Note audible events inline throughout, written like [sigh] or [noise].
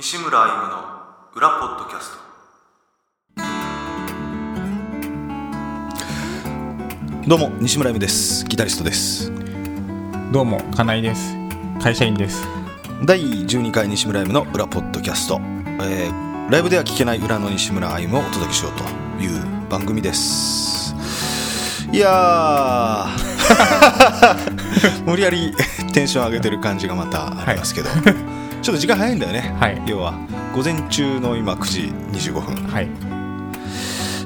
西村歩夢の裏ポッドキャスト。どうも西村歩夢です。ギタリストです。どうも金井です。会社員です。第12回西村歩夢の裏ポッドキャスト、えー、ライブでは聞けない裏の西村歩夢をお届けしようという番組です。いや [laughs] 無理やりテンション上げてる感じがまたありますけど、はい、ちょっと時間早いんだよね、はい、要は午前中の今9時25分。はい。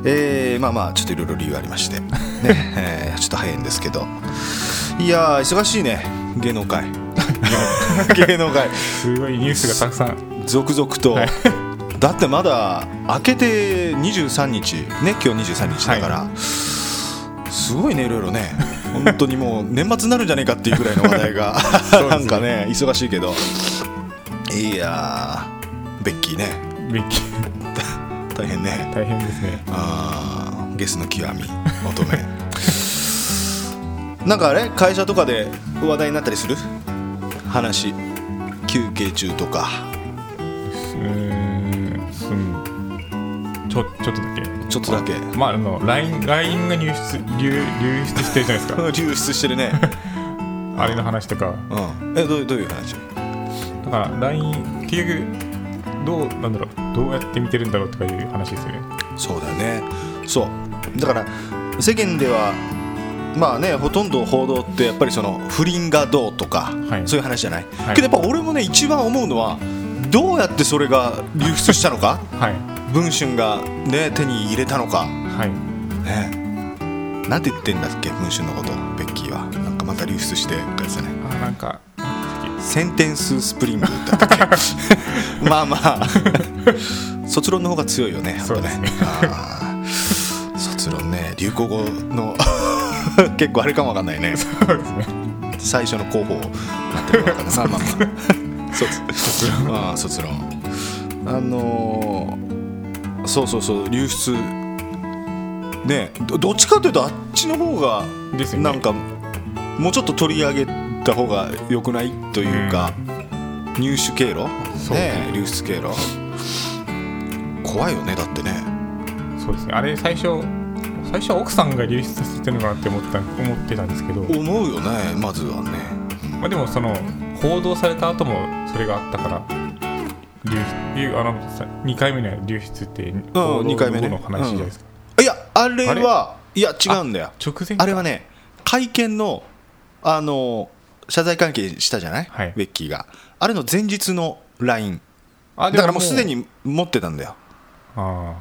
えー、まあまあちょっといろいろ理由ありまして。ね、[laughs] えー、ちょっと早いんですけど。いや忙しいね。芸能界。[laughs] 芸能界。すごいニュースがたくさん。続々と、はい、だってまだ明けて23日。ね今日23日だから、はい、すごいねいろいろね。本当にもう年末になるんじゃねえかっていうぐらいの話題が。[laughs] なんかね忙しいけどいやベッキーね。ベッキー。[laughs] 大変ね。大変ですね。あゲスの極み乙女。[laughs] なんかあれ会社とかで話題になったりする？話休憩中とか。うんちょちょっとだけ。ちょっとだけ。まああの LINE, が入出流流出してるじゃないですか。[laughs] 流出してるね。あれの話とか、うん、えどうどういう話？だから LINE 結局どうなんだろうどうやって見てるんだろうとかいう話ですよね。そうだよね。そう。だから世間ではまあねほとんど報道ってやっぱりその不倫がどうとか、はい、そういう話じゃない、はい、けどやっぱ俺もね一番思うのはどうやってそれが流出したのか、はい、文春が、ね、手に入れたのか、はい。ね、なんて言ってんだっけ文春のことベッキーは。なんかまた流出してかですね。あなんかセンテンススプリングだったっけ？[laughs] まあまあ。卒論の方が強いよねそうですね。卒論ね流行語の [laughs] 結構あれかもわかんないね。そうですね。最初の候補なってるかなまあまあ。[laughs] 卒論。あ卒論。あのー、そうそうそう流出。ねどっちかというとあっちの方がなんか、もうちょっと取り上げた方がよくないというか、うん、入手経路？ね。流出経路。怖いよねだってね。そうですね。あれ最初最初は奥さんが流出させてるのかなって思った思ってたんですけど。思うよねまずはね、まあ、でもその報道された後もそれがあったから流出あの2回目の流出って2回目の話じゃないですか、うん、いやあれはいや違うんだよ。直前あれはね会見のあの謝罪関係したじゃない、はい、ベッキーが。あれの前日の LINE だからもうすでに持ってたんだよ。あ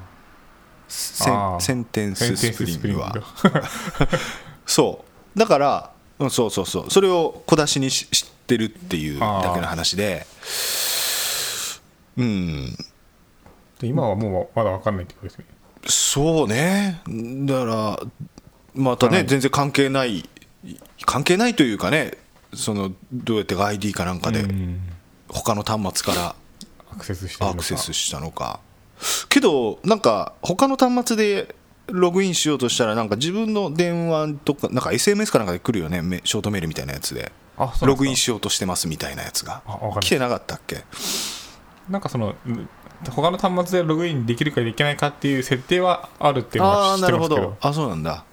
あセンテンススプリング。は。[laughs] そう。だからそうそうそう。それを小出しにし知ってるっていうだけの話で。うん。で今はもうまだ分かんないってことですね。そうね。だからまたね全然関係ない関係ないというかねそのどうやって ID かなんかで他の端末からアクセスしたのか。けどなんか他の端末でログインしようとしたらなんか自分の電話とかなんか SMS かなんかで来るよね。ショートメールみたいなやつで。ログインしようとしてますみたいなやつが。来てなかったっけ？なんかその他の端末でログインできるかできないかっていう設定はあるっていうのは知ってますけど。あそうなんだ。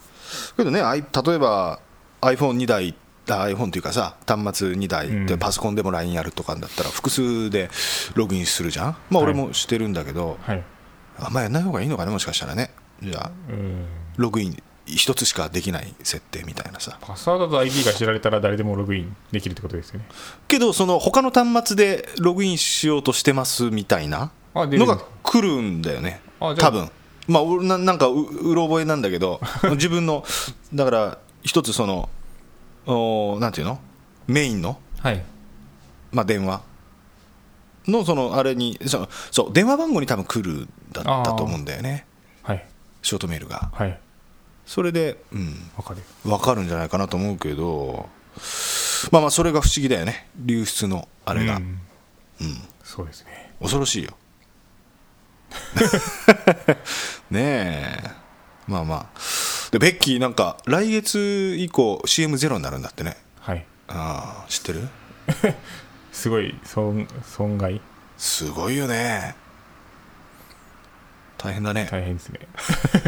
けどね例えば iPhone2 台 iPhone というかさ端末2台でパソコンでも LINE やるとかだったら複数でログインするじゃん。まあ俺もしてるんだけど、はい、あんまやんない方がいいのかねもしかしたらね。じゃあログイン一つしかできない設定みたいなさ。パスワードと ID が知られたら誰でもログインできるってことですよね。けどその他の端末でログインしようとしてますみたいなのが来るんだよね。多分。まあななんかううろ覚えなんだけど [laughs] 自分のだから一つそのおなんていうの？メインの、はい。まあ、電話。のそのあれにそのそう電話番号に多分来るだったと思うんだよね、はい、ショートメールが、はい、それで、うん、分かる分かるんじゃないかなと思うけどまあまあそれが不思議だよね。流出のあれが、うん、うん、そうですね。恐ろしいよ。[laughs] ねえ。まあまあでベッキーなんか来月以降 CM ゼロになるんだってね。はい。ああ知ってる？[laughs] すごい損損害。すごいよね。大変だね。大変ですね。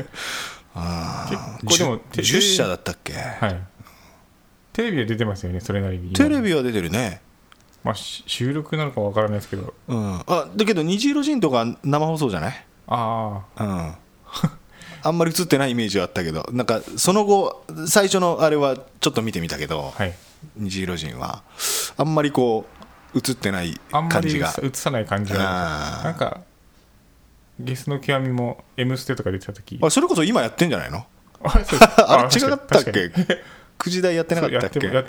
[laughs] ああ結構でも10 10社だったっけ、はい。テレビは出てますよねそれなりに。テレビは出てるね。まあし収録なのかわからないですけど。うん。あだけど虹色人とか生放送じゃない？あうん [laughs] あんまり映ってないイメージはあったけどなんかその後最初のあれはちょっと見てみたけど、あはい。虹色人はあんまりこう映ってないあんまり映感じがさない感じが。なんかゲスの極みも「M ステ」とか出てた時。あそれこそ今やってんじゃないの？あ [laughs] れ違かったっけ？9時台やってなかったっけ？[laughs] ちょっ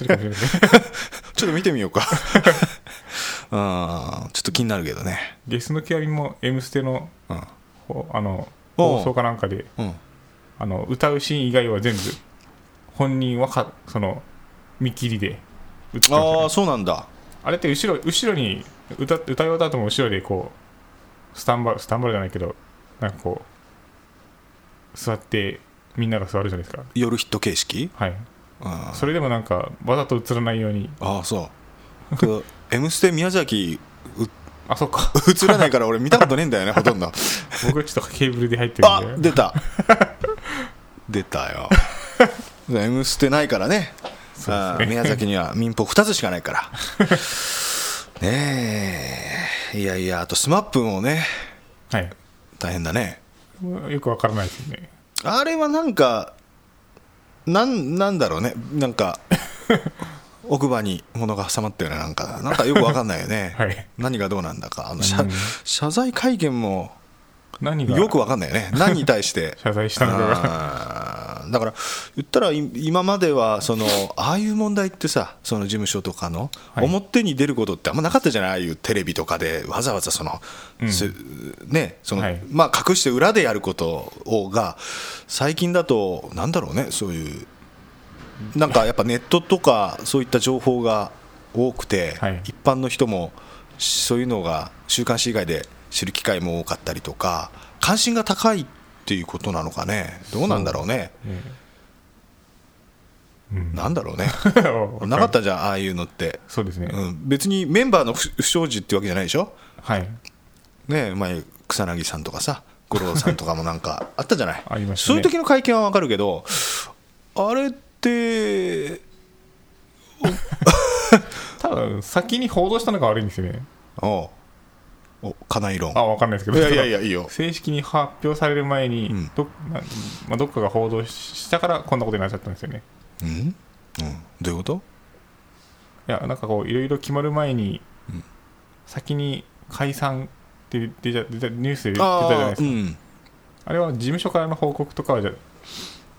と見てみようか。[laughs] うんちょっと気になるけどね。ゲスの極みも「M ステの」うん。ほあの放送かなんかでうん。あの歌うシーン以外は全部本人はかその見切りで映ってましたね。ああそうなんだ。あれって後ろ後ろに歌歌い終わった後も後ろでこうスタンバスタンバルじゃないけどなんかこう座ってみんなが座るじゃないですか。夜ヒット形式？はい。うんそれでもなんかわざと映らないように。ああそう。けど「M ステ」宮崎うあそっか。[laughs] 映らないから俺見たことねえんだよね [laughs] ほとんど。僕はちょっとケーブルで入ってるあんで出た。出たよ「M ステ」ないからね。あー宮崎には民放2つしかないから。[laughs] ねえ。いやいやあと SMAP もねはい。大変だね。よくわからないですね。あれはなんかなんなんだろうね。なんか奥歯に物が挟まったようななんかなんかよくわかんないよね、[laughs] はい。何がどうなんだか。あの謝うん。謝罪会見も何が？よくわかんないよね。何に対して。[laughs] 謝罪したのか。だから言ったらい今まではそのああいう問題ってさその事務所とかのはい。表に出ることってあんまなかったじゃない？ああいうテレビとかでわざわざその、うん。すねそのはい。まあ隠して裏でやることをが最近だとなんだろうねそういうなんかやっぱネットとかそういった情報が多くて、はい。一般の人もそういうのが週刊誌以外で知る機会も多かったりとか関心が高いっていうことなのかね？どうなんだろうね？ね。うん。なんだろうね？わ [laughs] なかったじゃんああいうのって、そうですね、うん、別にメンバーの不不祥事ってわけじゃないでしょ？はい。ね前草薙さんとかさ五郎さんとかもなんかあったじゃない？[laughs] ありましたね。そういう時の会見はわかるけどあれって多分 [laughs] 先に報道したのが悪いんですよね。おう。お金井論。あわかんないですけど。いやいやいやいいよ。正式に発表される前にうん。ど,、なまあ、どっかが報道したからこんなことになっちゃったんですよね。うん、うん、どういうこと？いやなんかこういろいろ決まる前に、うん。先に解散って出た出たニュースで出たじゃないああですか。うん。あれは事務所からの報告とかはじゃ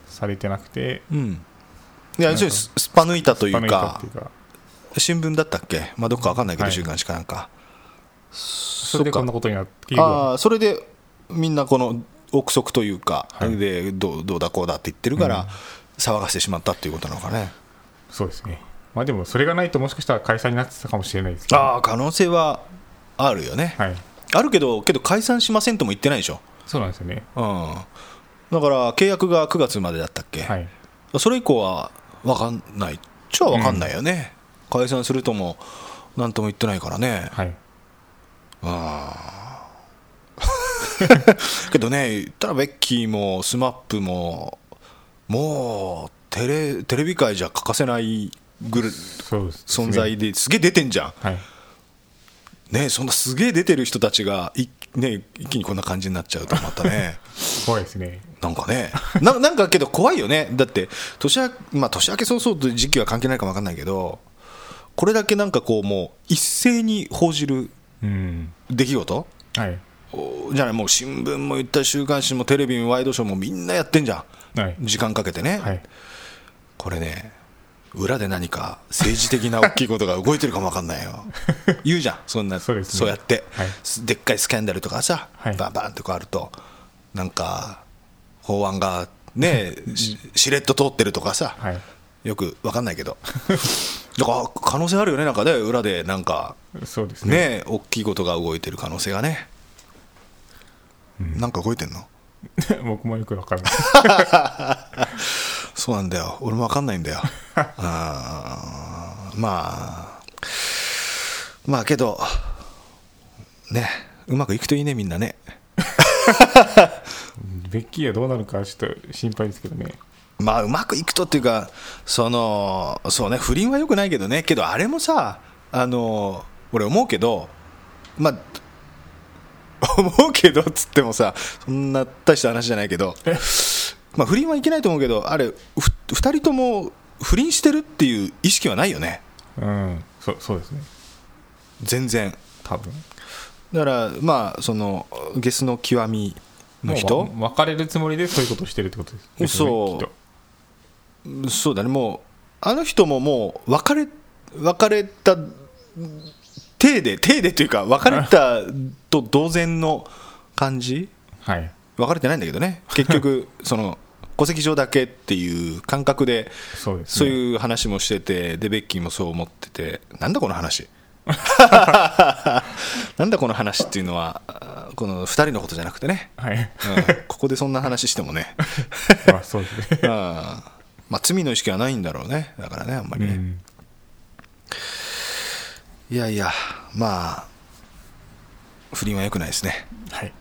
されてなくてうんいや要するにススパ抜いたというか。新聞だったっけ？まあどっかわかんないけど、はい。週刊誌かなんか。それでこんなことになってああそれでみんなこの憶測というか、はい。でどうどうだこうだって言ってるから、うん。騒がしてしまったっていうことなのかね。そうですね。まあでもそれがないともしかしたら解散になってたかもしれないですけど。ああ可能性はあるよね、はい。あるけどけど解散しませんとも言ってないでしょ、そうなんですよね。うん、だから契約が9月までだったっけ、はい。それ以降は分かんないっちゃ分かんないよね、解散するとも何とも言ってないからね。はい。あー [laughs] けどね言ったらベッキーも SMAP ももうテレテレビ界じゃ欠かせないぐるね。存在ですげえ出てんじゃん。はいねそんなすげえ出てる人たちがい、ね、一気にこんな感じになっちゃうとまたね。[laughs] 怖いですね。なんかね。ななんかけど怖いよね。だって年明,、まあ、年明け早々という時期は関係ないかも分かんないけどこれだけなんかこうもう一斉に報じるうん。出来事？はい。おじゃないもう新聞も言ったら週刊誌もテレビもワイドショーもみんなやってんじゃん。はい。時間かけてね、はい。これね裏で何か政治的な大きいことが動いてるかも分かんないよ。[laughs] 言うじゃん。そんなそうね。やって、はい。でっかいスキャンダルとかさ、はい。バンバンとかあるとなんか法案がね [laughs] ししれっと通ってるとかさ、はい。よく分かんないけど。[laughs] だから可能性あるよねなんかね。裏でなんかそうですね。ね大きいことが動いてる可能性がね、なんか動いてんの？僕もよくわからないそうなんだよ。俺も分かんないんだよ。[laughs] あー。まあ。まあけどねうまくいくといいねみんなね。[laughs] ベッキーはどうなるかちょっと心配ですけどね。まあうまくいくとっていうかそのそうね不倫はよくないけどね。けどあれもさあの俺思うけどまあ [laughs] 思うけどっつってもさそんな大した話じゃないけどまあ不倫はいけないと思うけどあれ2人とも不倫してるっていう意識はないよね。うん。そそうですね。全然。多分。だからまあそのゲスの極みの人。別れるつもりでそういうことをしてるってことです、ね、そう。そうだね。もうあの人ももう別れ別れた体で体でというか別れたと同然の感じ、はい、別れてないんだけどね。結局 [laughs] その戸籍上だけっていう感覚でそうね、いう話もしててでベッキーもそう思っててなんだこの話？[laughs] なんだこの話っていうのはこの2人のことじゃなくてね、はい。うん、ここでそんな話してもね。[laughs] まあそうですね、うん、まあ、罪の意識はないんだろうね。だからねあんまりね、うん、いやいやまあ不倫はよくないですね。はい、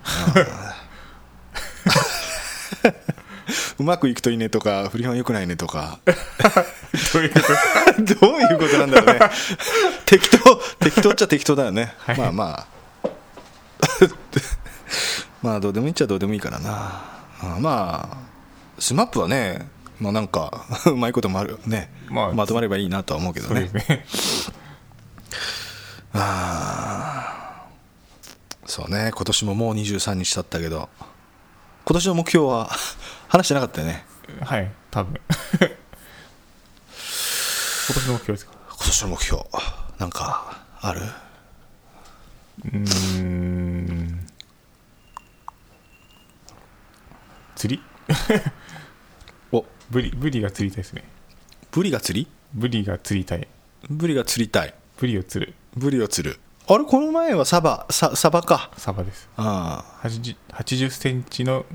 うまくいくといいねとか不倫はよくないねとか。どういうこと？[laughs] どういうことなんだろうね。適当適当っちゃ適当だよね、はい、まあまあ。[laughs] まあどうでもいいっちゃどうでもいいからな。まあスマップはねまあなんかうまいこともあるね、まあ、まとまればいいなとは思うけどね。ね。あそうね。今年ももう23日経ったけど今年の目標は [laughs] 話してなかったよね。はい多分。[laughs] 今年の目標ですか？今年の目標なんかある？うん。釣り？[laughs] お。ブリブリが釣りたいですね。ブリが釣り？ブリが釣りたい。ブリが釣りたい。ブリを釣る。ブリを釣るあれこの前はサバササバか。サバです。ああ。80, 80センチの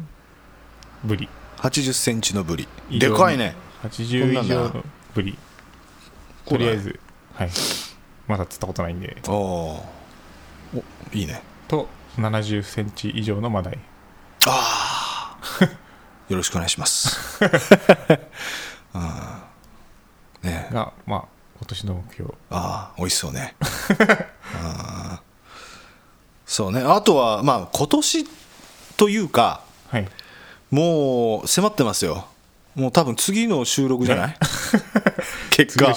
ブリ。80センチのブリ。でかいね。80以上のブリ。とりあえずはい。まだ釣ったことないんで。おおいいね。と70センチ以上のマダイ。ああ。よろしくお願いします。[laughs] ね。がまあ今年の目標。ああ美味しそうね。[laughs] あそうね。あとはまあ今年というか、はい、もう迫ってますよ。もう多分次の収録じゃない、[laughs] 結果。[laughs]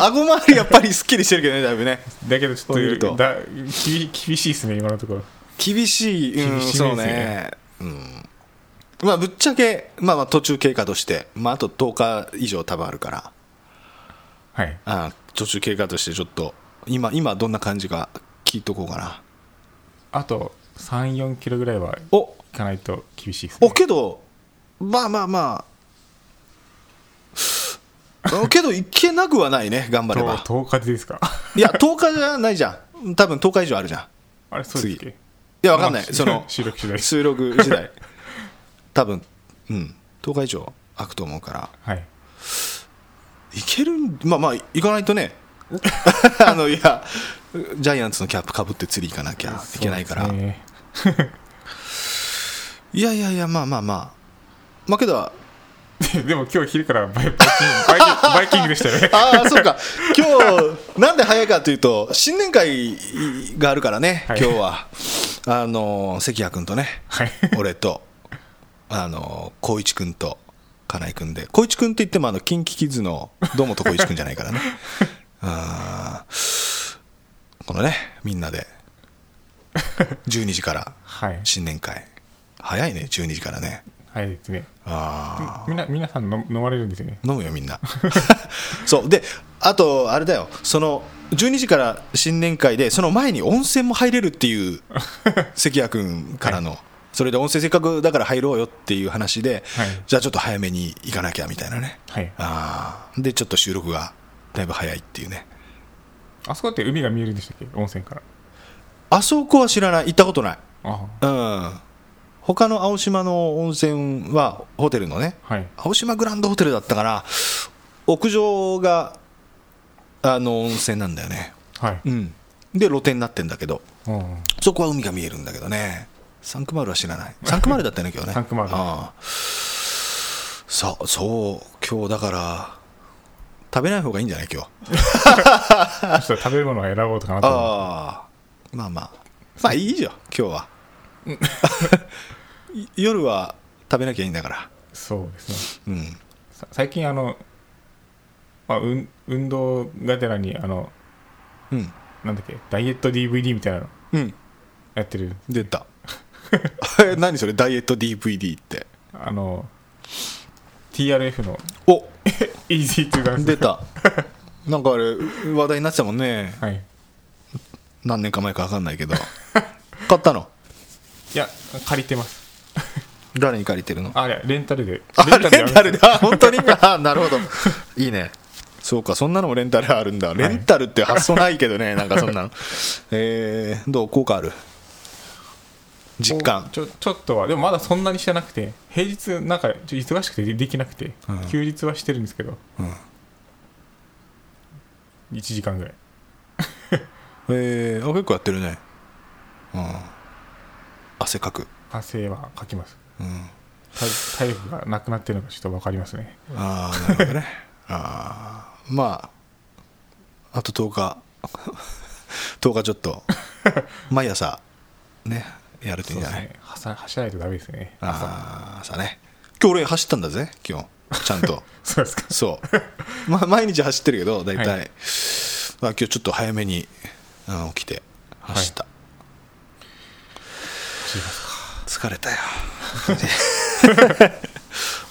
顎周りやっぱりすっきりしてるけどねだいぶね。だけどちょっとだ厳しいですね今のところ。厳しい、うん、そうね、うん、まあぶっちゃけ、まあ、まあ途中経過として、まあ、あと10日以上多分あるからはい。あ途中経過としてちょっと今今どんな感じか聞いとこうかな。あと34キロぐらいはいかないと厳しいですね。おけどまあまあまあ。[laughs] けどいけなくはないね頑張れば。10日でですか？いや10日じゃないじゃん。多分10日以上あるじゃん。あれそうですっけ？いや分かんない、その収録次第。収録時代多分うん。10日以上空くと思うから。はいいけるまあまあ行かないとね。[laughs] あのいやジャイアンツのキャップかぶって釣り行かなきゃいけないから、ね、[laughs] いやいやいやまあまあまあ。まあけど [laughs] でも今日昼からバイバイバイキングでしたよね。ああそうか。今日なんで早いかというと新年会があるからね、はい、今日は。あの関谷君とね、はい、俺とあの光一君と金井君で。光一君って言ってもあの KinKiKids の堂本光一君じゃないからね。[laughs] あこのねみんなで。12時から新年会、はい、早いね12時からね。早いですね。ああみな皆さん飲飲まれるんですよね？飲むよみんな。[laughs] [laughs] そう。であとあれだよ。その12時から新年会でその前に温泉も入れるっていう関谷君からの、はい、それで温泉せっかくだから入ろうよっていう話で、はい、じゃあちょっと早めに行かなきゃみたいなね、はい、あでちょっと収録がだいぶ早いっていうね。あそこって海が見えるんでしたっけ？温泉から。あそこは知らない。行ったことない。あ。うん。他の青島の温泉はホテルのね、はい、青島グランドホテルだったから屋上があの温泉なんだよね、はい。うん、で露店になってんだけど、うん、そこは海が見えるんだけどねサンクマールは知らない。サンクマールだったね今日ね。サンクマール。ああ。そうそう今日だから食べない方がいいんじゃない今日？[laughs] 食べ物を選ぼうとかなとああ。まあまあ。まあいいじゃん今日は。[laughs] 夜は食べなきゃいいんだから。そうですね、うん、最近あの、まあ、運運動がてらにあの、うん、なんだっけダイエット DVD みたいなの、うん、やってる。出た [laughs] 何それ？ダイエット DVD って。あの TRF の。お！[laughs] Easy to Dance 出た。なんかあれ話題になってたもんね、はい、何年か前か分かんないけど。買ったの？[laughs] いや借りてます。誰に借りてるの？あれレンタルで。レンタルであ本当に？あなるほど。いいね。そうかそんなのもレンタルあるんだ。レンタルって発想ないけどね、なんかそんなの。えー、どう？効果ある？実感。ちょちょっとはでもまだそんなにしてなくて平日なんかちょ忙しくてできなくて、うん、休日はしてるんですけど、うん、1時間ぐらい。[laughs] えー、あ結構やってるね。うん。汗かく。汗はかきます、うん、体力がなくなってるのがちょっと分かりますね。ああなるほどね。[laughs] ああまああと10日。10日ちょっと。毎朝。ねやるといいんじゃない、ね、走らないとダメですね。ああ朝。ね。今日俺走ったんだぜ。今日ちゃんと。[laughs] そうですか。そう、まあ、毎日走ってるけど大体、はい、まあ、今日ちょっと早めに、うん、起きて走った、はい疲れたよ。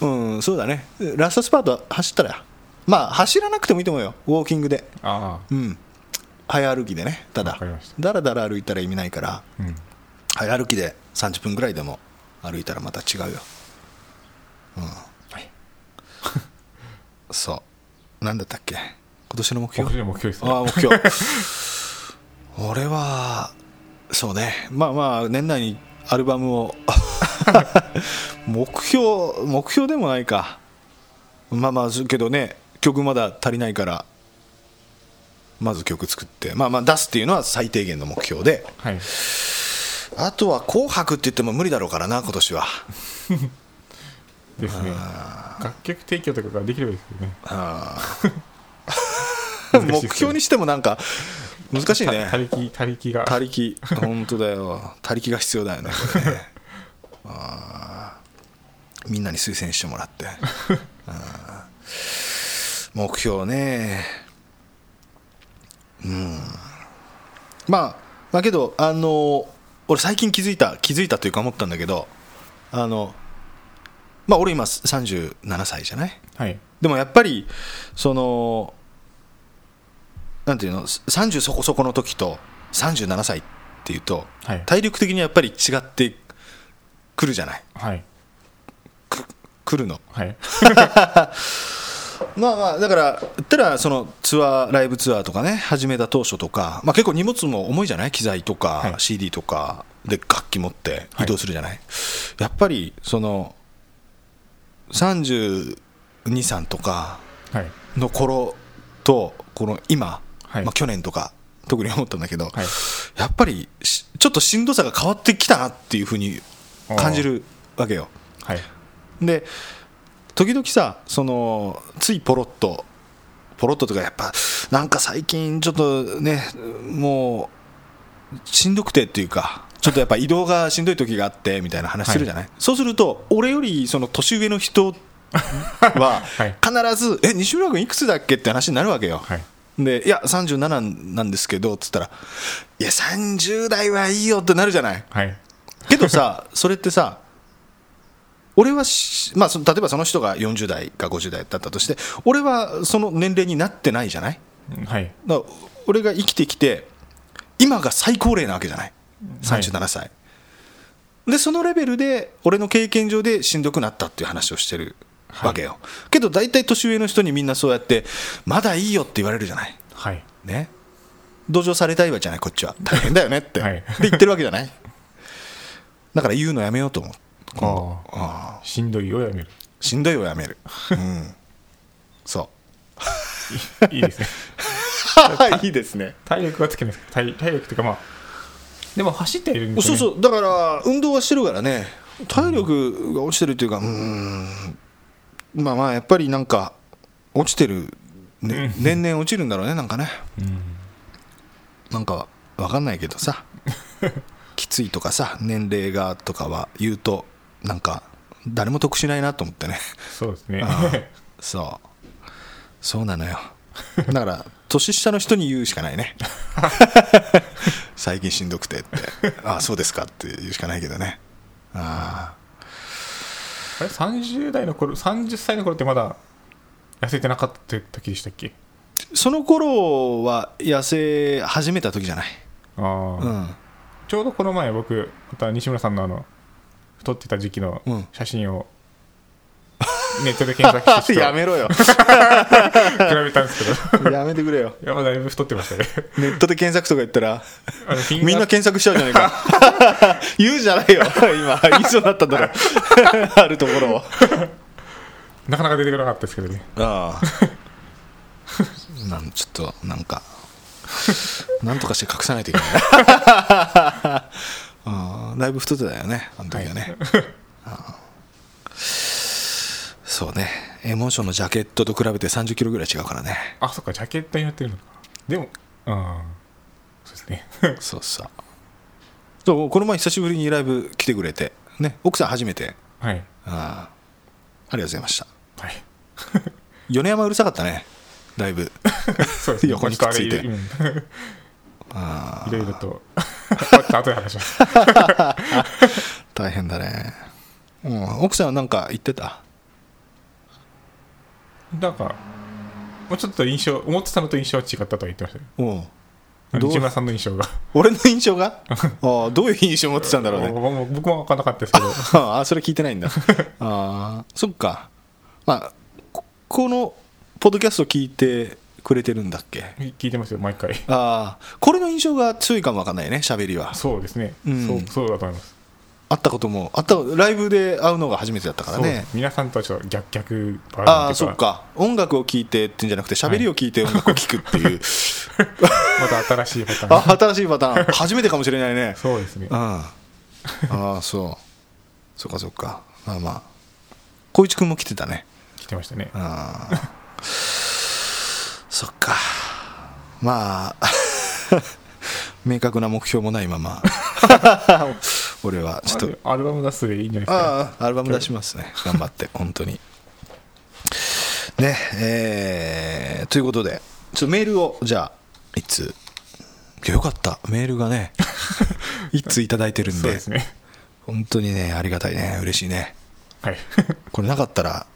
[laughs] うんそうだね。ラストスパート走ったら。まあ走らなくてもいいと思うよ。ウォーキングで。うん。早歩きでねただ。だらだら歩いたら意味ないから、うん、早歩きで30分ぐらいでも歩いたらまた違うよ。うん、はい、そう。なんだったっけ？今年の目標？目標ですね。ああ目標。[laughs] 俺はそうね。まあまあ年内にアルバムを。[laughs] 目標目標でもないか。まあまあけどね曲まだ足りないからまず曲作って。まあまあ出すっていうのは最低限の目標で、はい、あとは「紅白」って言っても無理だろうからな今年は。ですね。楽曲提供とかができればいいですよね。[laughs] 目標にしてもなんか難しいね。他力他力が。他力本当だよ。他力が必要だよねね。あみんなに推薦してもらって。目標ね。うん。まあまあけどあの俺最近気づいた気づいたというか思ったんだけどあのまあ俺今37歳じゃない、はい、でもやっぱりそのなんていうの30そこそこの時と37歳っていうと、はい、体力的にやっぱり違ってくるじゃない、はい、く来るの、はい、[laughs] まあまあだからたらそのツアーライブツアーとかね始めた当初とか、まあ、結構荷物も重いじゃない機材とか、はい、CD とかで楽器持って移動するじゃない、はい、やっぱりその323とかの頃とこの今はい、まあ、去年とか特に思ったんだけど、はい、やっぱりちょっとしんどさが変わってきたなっていうふうに感じるわけよ。はい、で時々さそのついポロッとポロッととかやっぱなんか最近ちょっとねもうしんどくてっていうかちょっとやっぱ移動がしんどい時があってみたいな話するじゃない、はい、そうすると俺よりその年上の人は [laughs] 必ず「え西村君いくつだっけ?」って話になるわけよ。はい。でいや37なんですけどっつったらいや30代はいいよってなるじゃない、はい、けどさそれってさ俺はまあ、例えばその人が40代か50代だったとして俺はその年齢になってないじゃない、はい、だ俺が生きてきて今が最高齢なわけじゃない？37歳、はい、でそのレベルで俺の経験上でしんどくなったっていう話をしてるわけよ、はい、けど大体年上の人にみんなそうやってまだいいよって言われるじゃない、はい、ね？同情されたいわじゃない？こっちは。大変だよねって、はい、で言ってるわけじゃない？だから言うのやめようと思うああしんどいをやめる。しんどいをやめる。うん。そう。[laughs] いいですね。[laughs] いいですね。体力はつけないです体体力っていうかまあでも走っているんです、ね、そうそう。だから運動はしてるからね。体力が落ちてるっていうかうん。まあまあやっぱりなんか落ちてる、ね、年々落ちるんだろうねなんかね、うん、なんか分かんないけどさ。[laughs] きついとかさ年齢がとかは言うとなんか誰も得しないなと思ってね。そうですね。そう。そうなのよ。だから年下の人に言うしかないね。最近しんどくてって。ああそうですかって言うしかないけどね。ああ。れ30代の頃30歳の頃ってまだ痩せてなかった時でしたっけ？その頃は痩せ始めた時じゃない。ああ、うん、ちょうどこの前僕また西村さんのあの太ってた時期の写真を、ネットで検索して [laughs] やめろよ。比べたんですけど。やめてくれよ。やばだいぶ太ってましたね。ネットで検索とか言ったらみんな検索しちゃうじゃないか。[laughs] 言うじゃないよ。今言いそうだったんだろ [laughs] あるところを。なかなか出てこなかったですけどね。ああ。なんちょっとなんかなんとかして隠さないといけないあだいぶ太ってたよねあの時はね、はい、[laughs] そうね。エモーションのジャケットと比べて3 0キロぐらい違うからね。あそっかジャケットになってるのか。でもうんそうですね。[laughs] そうそう。そうこの前久しぶりにライブ来てくれてね奥さん初めて。はい。あありがとうございました。はい。米山うるさかったねだいぶそうですね。[laughs] 横にくっついていろいろと。後で話します。[laughs] 大変だね、うん、奥さんは何か言ってた？なんかもうちょっと印象思ってたのと印象は違ったとは言ってましたよ。西村さんの印象が。俺の印象が？[laughs] あどういう印象を持ってたんだろうね。[laughs] 僕も分からなかったですけど。あそれ聞いてないんだ。あそっか。まあこのポッドキャスト聞いてくれてるんだっけ？聞いてますよ毎回。ああこれの印象が強いかもわかんないね喋りは。そうですね、うん、そうそうだと思います。会ったこともあったライブで会うのが初めてだったからね。皆さんとはちょっと逆逆ああそっか。音楽を聴いてってんじゃなくて喋りを聞いて音楽 [laughs] を聴くっていう、はい、また新しいパターン。[laughs] あ新しいパターン。初めてかもしれないね。そうですね。あああそう。そっかそっか。まあまあ。光一君も来てたね。来てましたね。ああそっか。まあ [laughs] 明確な目標もないまま。[laughs] 俺はちょっと。アルバム出すでいいんじゃないですか？ああアルバム出しますね。頑張って本当に。ねえー、ということでちょっとメールをじゃあいつ？よかった。メールがね一通頂いてるんで。で、ね、本当にねありがたいね。嬉しいね。はい。これなかったら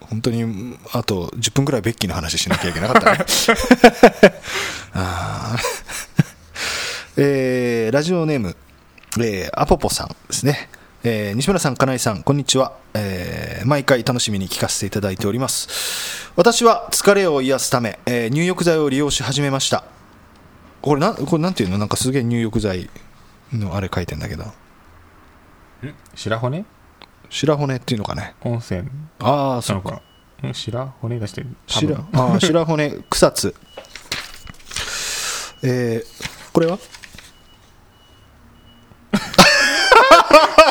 本当にあと10分ぐらいベッキーの話しなきゃいけなかったね。[laughs] あえー、ラジオネーム、えー、アポポさんですね、えー、西村さん、金井さん、こんにちは、えー、毎回楽しみに聞かせていただいております。私は疲れを癒すため、えー、入浴剤を利用し始めました。これなこれなんていうの？なんかすげえ入浴剤のあれ書いてんだけど。白骨？白骨っていうのかね。温泉。ああそうか白骨出してる。白あ白骨草津。えー、これは？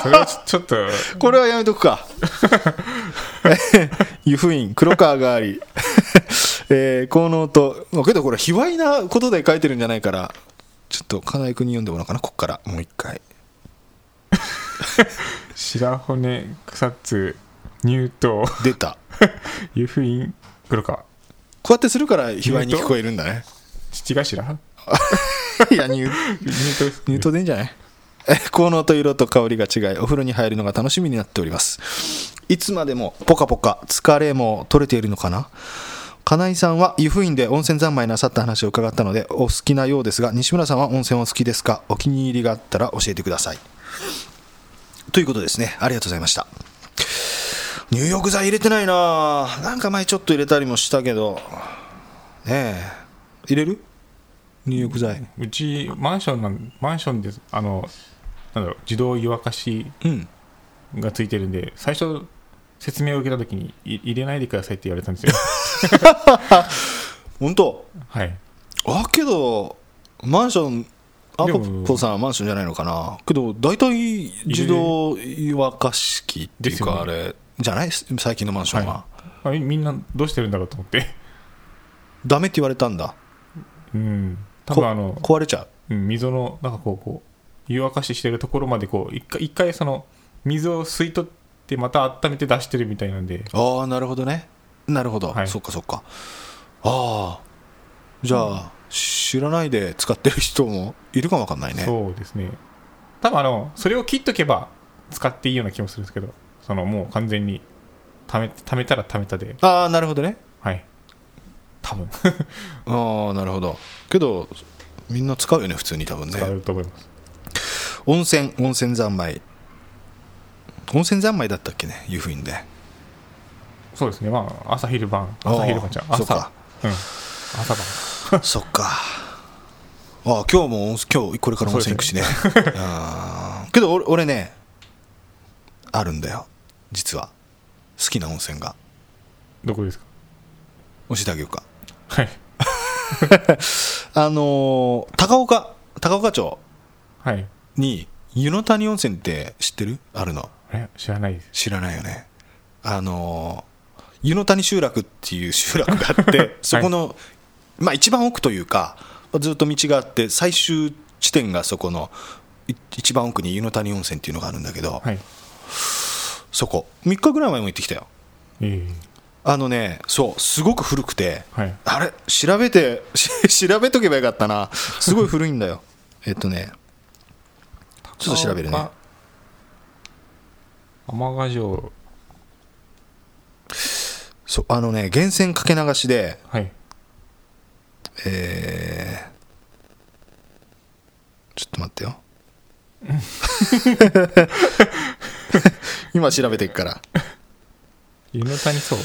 それはちょっと。これはやめとくか。[laughs] 湯布院黒川があり。[laughs] えー、効能とけどこれ卑猥なことで書いてるんじゃないからちょっと金井君に読んでもらおうかなここから。もう一回白骨草津乳頭出た。湯布院黒川。こうやってするから卑猥に聞こえるんだね。父頭？[laughs] いや乳乳頭でいいんじゃない？効能と色と香りが違いお風呂に入るのが楽しみになっております。いつまでもポカポカ疲れも取れているのかな？金井さんは湯布院で温泉三昧なさった話を伺ったのでお好きなようですが西村さんは温泉は好きですか？お気に入りがあったら教えてくださいということですね。ありがとうございました。入浴剤入れてないななんか前ちょっと入れたりもしたけど、ねえ、入れる？入浴剤。うち、マンションなん、マンションで、あの、なんだろう、自動湯沸かしがついてるんで、うん、最初、説明を受けたときに、入れないでくださいって言われたんですよ。[laughs] 本当？はい。あけどマンションアポポさんはマンションじゃないのかな？けど大体自動湯沸かし器っていうかあれじゃない？最近のマンションは、はい、みんなどうしてるんだろうと思って。ダメって言われたんだ。うん。多分あの壊れちゃう、うん、溝のなんかこうこう湯沸かししてるところまでこう一回一回その水を吸い取ってまた温めて出してるみたいなんで。ああなるほどね。なるほど、はい、そっかそっか。ああじゃあ、うん知らないで使ってる人もいるかもわかんないね。そうですね。多分あのそれを切っとけば使っていいような気もするんですけどそのもう完全にためためたらためたで。ああなるほどね。はい。多分。[laughs] ああなるほど。けどみんな使うよね普通に多分ね。使うと思います。温泉温泉三昧。温泉三昧だったっけね湯布院で。そうですね。まあ朝昼晩。朝昼晩じゃ朝。うん。朝晩 [laughs] そっか。あ今日も今日これから温泉行くしね。[laughs] けど俺俺ねあるんだよ。実は。好きな温泉が。どこですか？教えてあげようか。はい。[laughs] あのー、高岡高岡町に湯の谷温泉って知ってる？あるの。え知らないです。知らないよね。あのー、湯の谷集落っていう集落があってそこのまあ、一番奥というかずっと道があって最終地点がそこの一番奥に湯の谷温泉っていうのがあるんだけど、はい、そこ。3日ぐらい前も行ってきたよ、えー、あのねそうすごく古くて、はい、あれ調べて [laughs] 調べとけばよかったな。すごい古いんだよ。[laughs] えっとねちょっと調べるね。天ヶ城。そうあのね源泉かけ流しで、はいえー、ちょっと待ってよ。[laughs] 今調べていくから。湯の谷そう？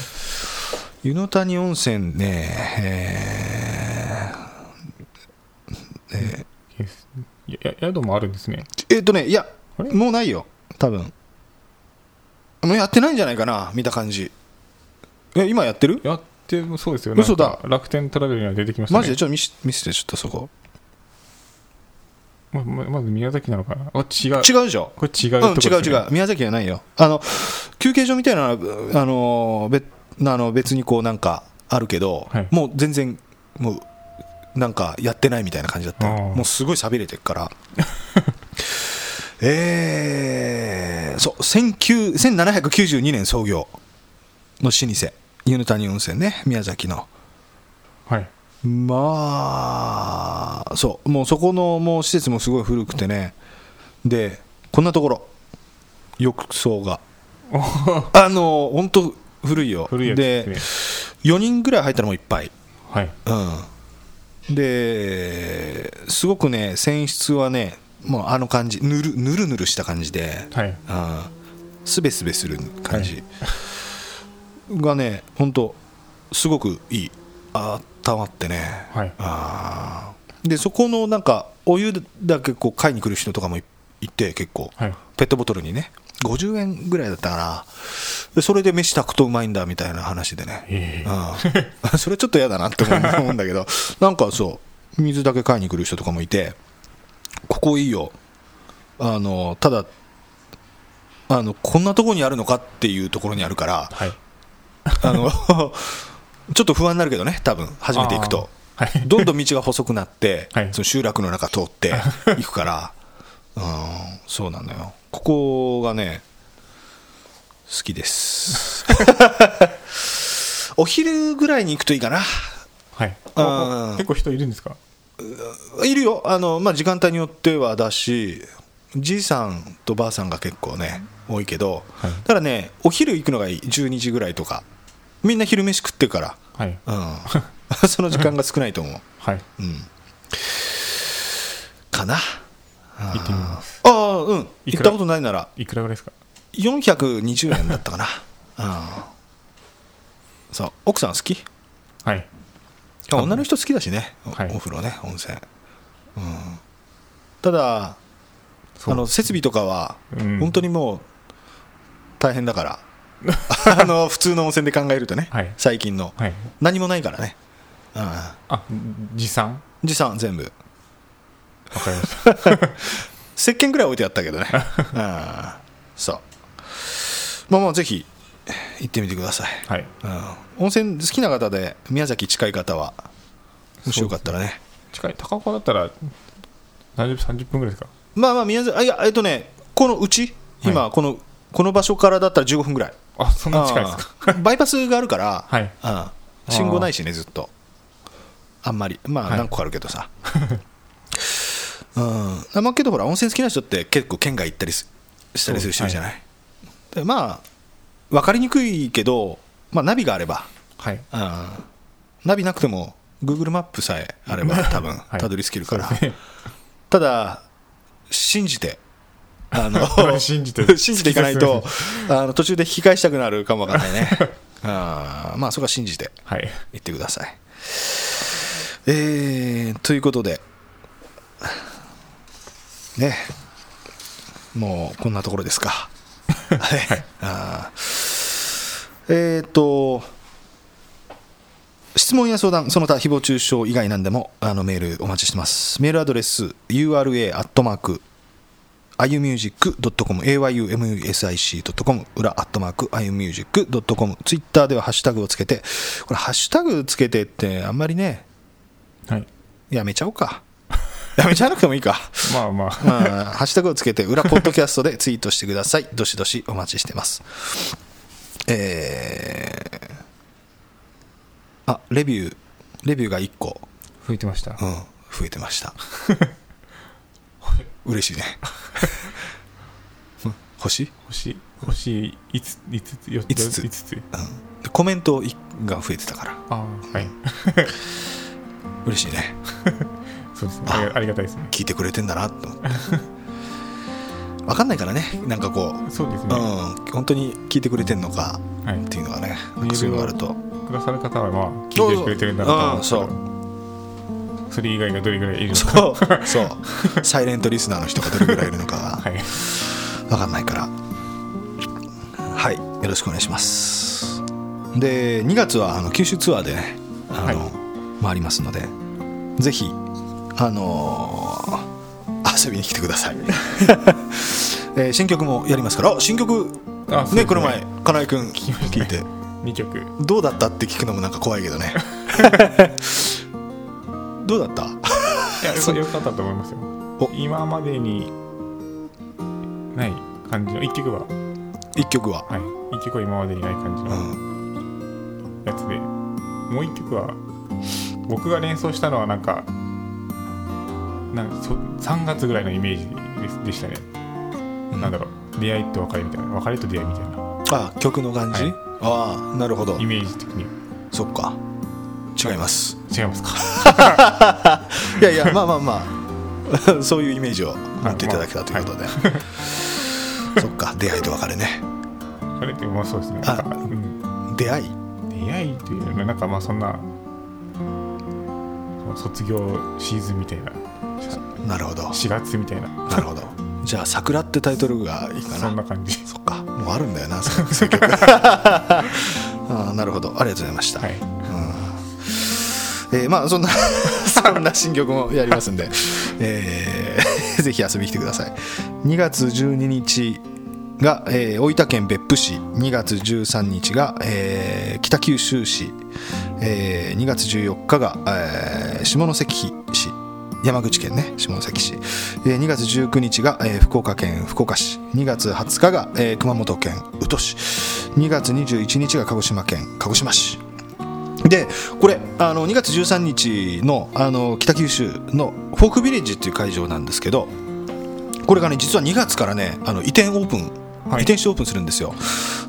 湯の谷温泉ねえー、えー、や宿もあるんですね。えっとねいやもうないよ多分。もうやってないんじゃないかな見た感じ。え今やってる？やっってそうですよ嘘だ。楽天トラベルには出てきましたね。マジで？ちょっと見せ見せてちょっとそこ。まままず宮崎なのかな？あ違う。違うでしょこれ違う、ね、うん、違う違う。宮崎じゃないよ。あの休憩所みたいなあの別あの別にこうなんかあるけど、はい、もう全然もうなんかやってないみたいな感じだった。もうすごい寂れてるから。[laughs] えー、そう1792年創業の老舗湯の谷温泉ね宮崎の。はい。まあそう。もうそこのもう施設もすごい古くてね。でこんなところ。浴槽が。あの本当古いよ。古いで、ね、4人ぐらい入ったらもういっぱい。はい。うん。ですごくね泉質はねもうあの感じ。ぬるぬるぬるした感じで、はい、すべすべする感じ、はいがね本当すごくいい。あったまってね、はい、あでそこのなんかお湯だけこう買いに来る人とかもいて結構、はい、ペットボトルにね。50円ぐらいだったかな。でそれで飯炊くとうまいんだみたいな話でね、うん、[laughs] それちょっと嫌だなって思うんだけど。[laughs] なんかそう水だけ買いに来る人とかもいてここいいよ。あのただあのこんなとこにあるのかっていうところにあるから、はい、あの [laughs] ちょっと不安になるけどね、多分初めて行くと、はい、どんどん道が細くなって、[laughs] はい、その集落の中通って行くから、[laughs] うん、そうなのよ、ここがね、好きです。お昼ぐらいに行くといいかな。はい、結構人いるんですか？いるよ。あの、まあ、時間帯によってはだし、じいさんとばあさんが結構ね、多いけど、はい、ただね、お昼行くのがいい、12時ぐらいとか。みんな昼飯食ってるから、はい。うん、[laughs] その時間が少ないと思う、はい。うん、かな。行ってみます。ああうん。行ったことないなら。いくらぐらいですか？420円だったかな。うん。そう。奥さん好き？はい。女の人好きだしね、はい、お風呂ね温泉、うん、ただあの設備とかは本当にもう大変だから、[laughs] あの普通の温泉で考えるとね、はい、最近の、はい、何もないからね。うん、あ持参持参全部。わかりました。[laughs] 石鹸ぐらい置いてあったけどね、[laughs] うん、そう。まあまあぜひ行ってみてください、はい。うん、温泉好きな方で宮崎近い方はもしよかったらね、ね、近い高岡だったら大丈夫30分ぐらいですか？まあまあ宮崎あいやえっとねこのうち今この、はい、この場所からだったら15分ぐらい。あそんな近いですか？バイパスがあるから、はい、うん、信号ないしねずっと。あんまり。まあ何個かあるけどさ、はいうん。まあけどほら温泉好きな人って結構県外行ったりしたりする人じゃない、はい、まあ分かりにくいけど、まあ、ナビがあれば、はい、うん、ナビなくても Google マップさえあれば [laughs] 多分たどり着けるから、はいね、ただ信じてあの [laughs] 信じて [laughs] 信じていかないと [laughs] あの途中で引き返したくなるかもわからないね。あまあそこは信じてい。ってください、はい、えー、ということでねもうこんなところですか。はい、あえっ、ー、と質問や相談、その他誹謗中傷以外なんでもあのメールお待ちしてます。メールアドレス、ura アットマーク iumusic.com、ayumusic.com、裏アットマーク iumusic.com、ツイッターではハッシュタグをつけて、これハッシュタグつけてってあんまりね、はい、やめちゃおうか。やめちゃわなくてもいいか。まあまあ。ハッシュタグをつけて、裏ポッドキャストでツイートしてください。どしどしお待ちしてます。えー、あ、レビュー、レビューが1個。増えてました？うん、増えてました。[laughs] 嬉しいね。星星星5つ5つ5つ ,5 つ、うん、コメントが増えてたから。あはい。嬉しいね。[laughs] そうですね。ありがたいですね。聞いてくれてんだなと思って分かんないからね。なんかこう。そうですね、うん、本当に聞いてくれてんのかっていうのがね、はい、そういうのがあると。くださる方はまあ聞いてくれてるんだなと思うそう。それ以外がどれぐらいいるのか。そう。そう。サイレントリスナーの人がどれぐらいいるのかは [laughs] 分かんないから。はい。よろしくお願いします。で2月はあの九州ツアーでねあの、はい、回りますのでぜひあのー、遊びに来てください、[laughs] えー、新曲もやりますから。新曲ねね。この前金井君聞いて。2曲。どうだったって聞くのもなんか怖いけどね。[laughs] どうだった？いや [laughs] よかったと思いますよ。今までにない感じの1曲は。1曲は。はい。1曲は今までにない感じのやつで、うん、もう1曲は僕が連想したのはなんかなんかそ3月ぐらいのイメージででしたね、うん、なんだろう出会いと別れみたいな。別れと出会いみたいな。あ曲の感じ、はい、ああなるほど。イメージ的に。そっか。違います。違いますか？[laughs] いやいやまあまあまあ。[laughs] そういうイメージを持っていただけたということで、はい。まあ、そっか出会いと別れね。別れってまあそうですね。あ、うん、出会い？出会いというのはなんかまあそんな卒業シーズンみたいななるほど。4月みたいな。なるほど。じゃあ「桜」ってタイトルがいいかな。そんな感じ。そっか。もうあるんだよなそう。いう曲あなるほど。ありがとうございました、はい。えー、まあそんな [laughs] そんな新曲もやりますんで、えー、[laughs] ぜひ遊びに来てください。2月12日が、えー、大分県別府市。2月13日が、えー、北九州市、えー、2月14日が、えー、下関市山口県ね下関市、えー、2月19日が、えー、福岡県福岡市。2月20日が、えー、熊本県宇土市。2月21日が鹿児島県鹿児島市。でこれあの2月13日のあの北九州のフォークビレッジっていう会場なんですけどこれがね実は2月からねあの移転オープン、はい、移転してオープンするんですよ。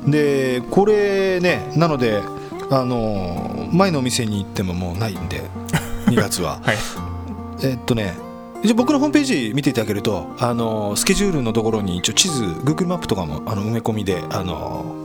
でこれねなのであの前のお店に行ってももうないんで2月は、[laughs] はい、えっとね僕のホームページ見ていただけるとあのスケジュールのところに一応地図 Google マップとかもあの埋め込みであの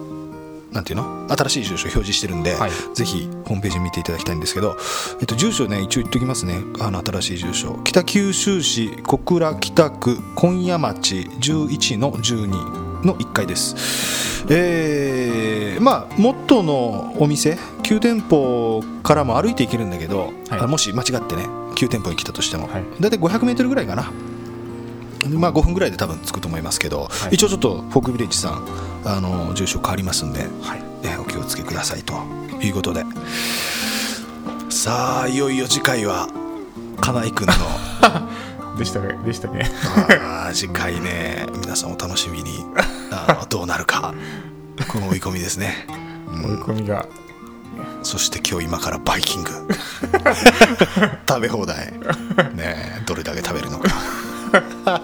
なんていうの？新しい住所表示してるんで、はい、ぜひホームページ見ていただきたいんですけど、えっと、住所ね一応言っておきますね。あの新しい住所。北九州市小倉北区今夜町11の12の1階です。えまあ元のお店旧店舗からも歩いて行けるんだけど、はい、もし間違ってね旧店舗に来たとしても、はい、大体 500m ぐらいかな。まあ5分ぐらいで多分着くと思いますけど、はい、一応ちょっとフォークビレッジさんあの住所変わりますんで、はい。えお気をつけくださいということで。さあいよいよ次回は金井君の [laughs] でしたねでしたね。あ次回ね皆さんお楽しみに。あどうなるか。[laughs] この追い込みですね、うん、追い込みがそして今日今からバイキング。[laughs] 食べ放題。ねどれだけ食べるのか。[laughs]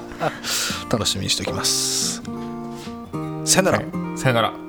楽しみにしておきます。さよなら、はい、さよなら